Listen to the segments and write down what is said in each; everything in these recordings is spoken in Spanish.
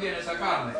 también esa carne.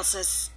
else's.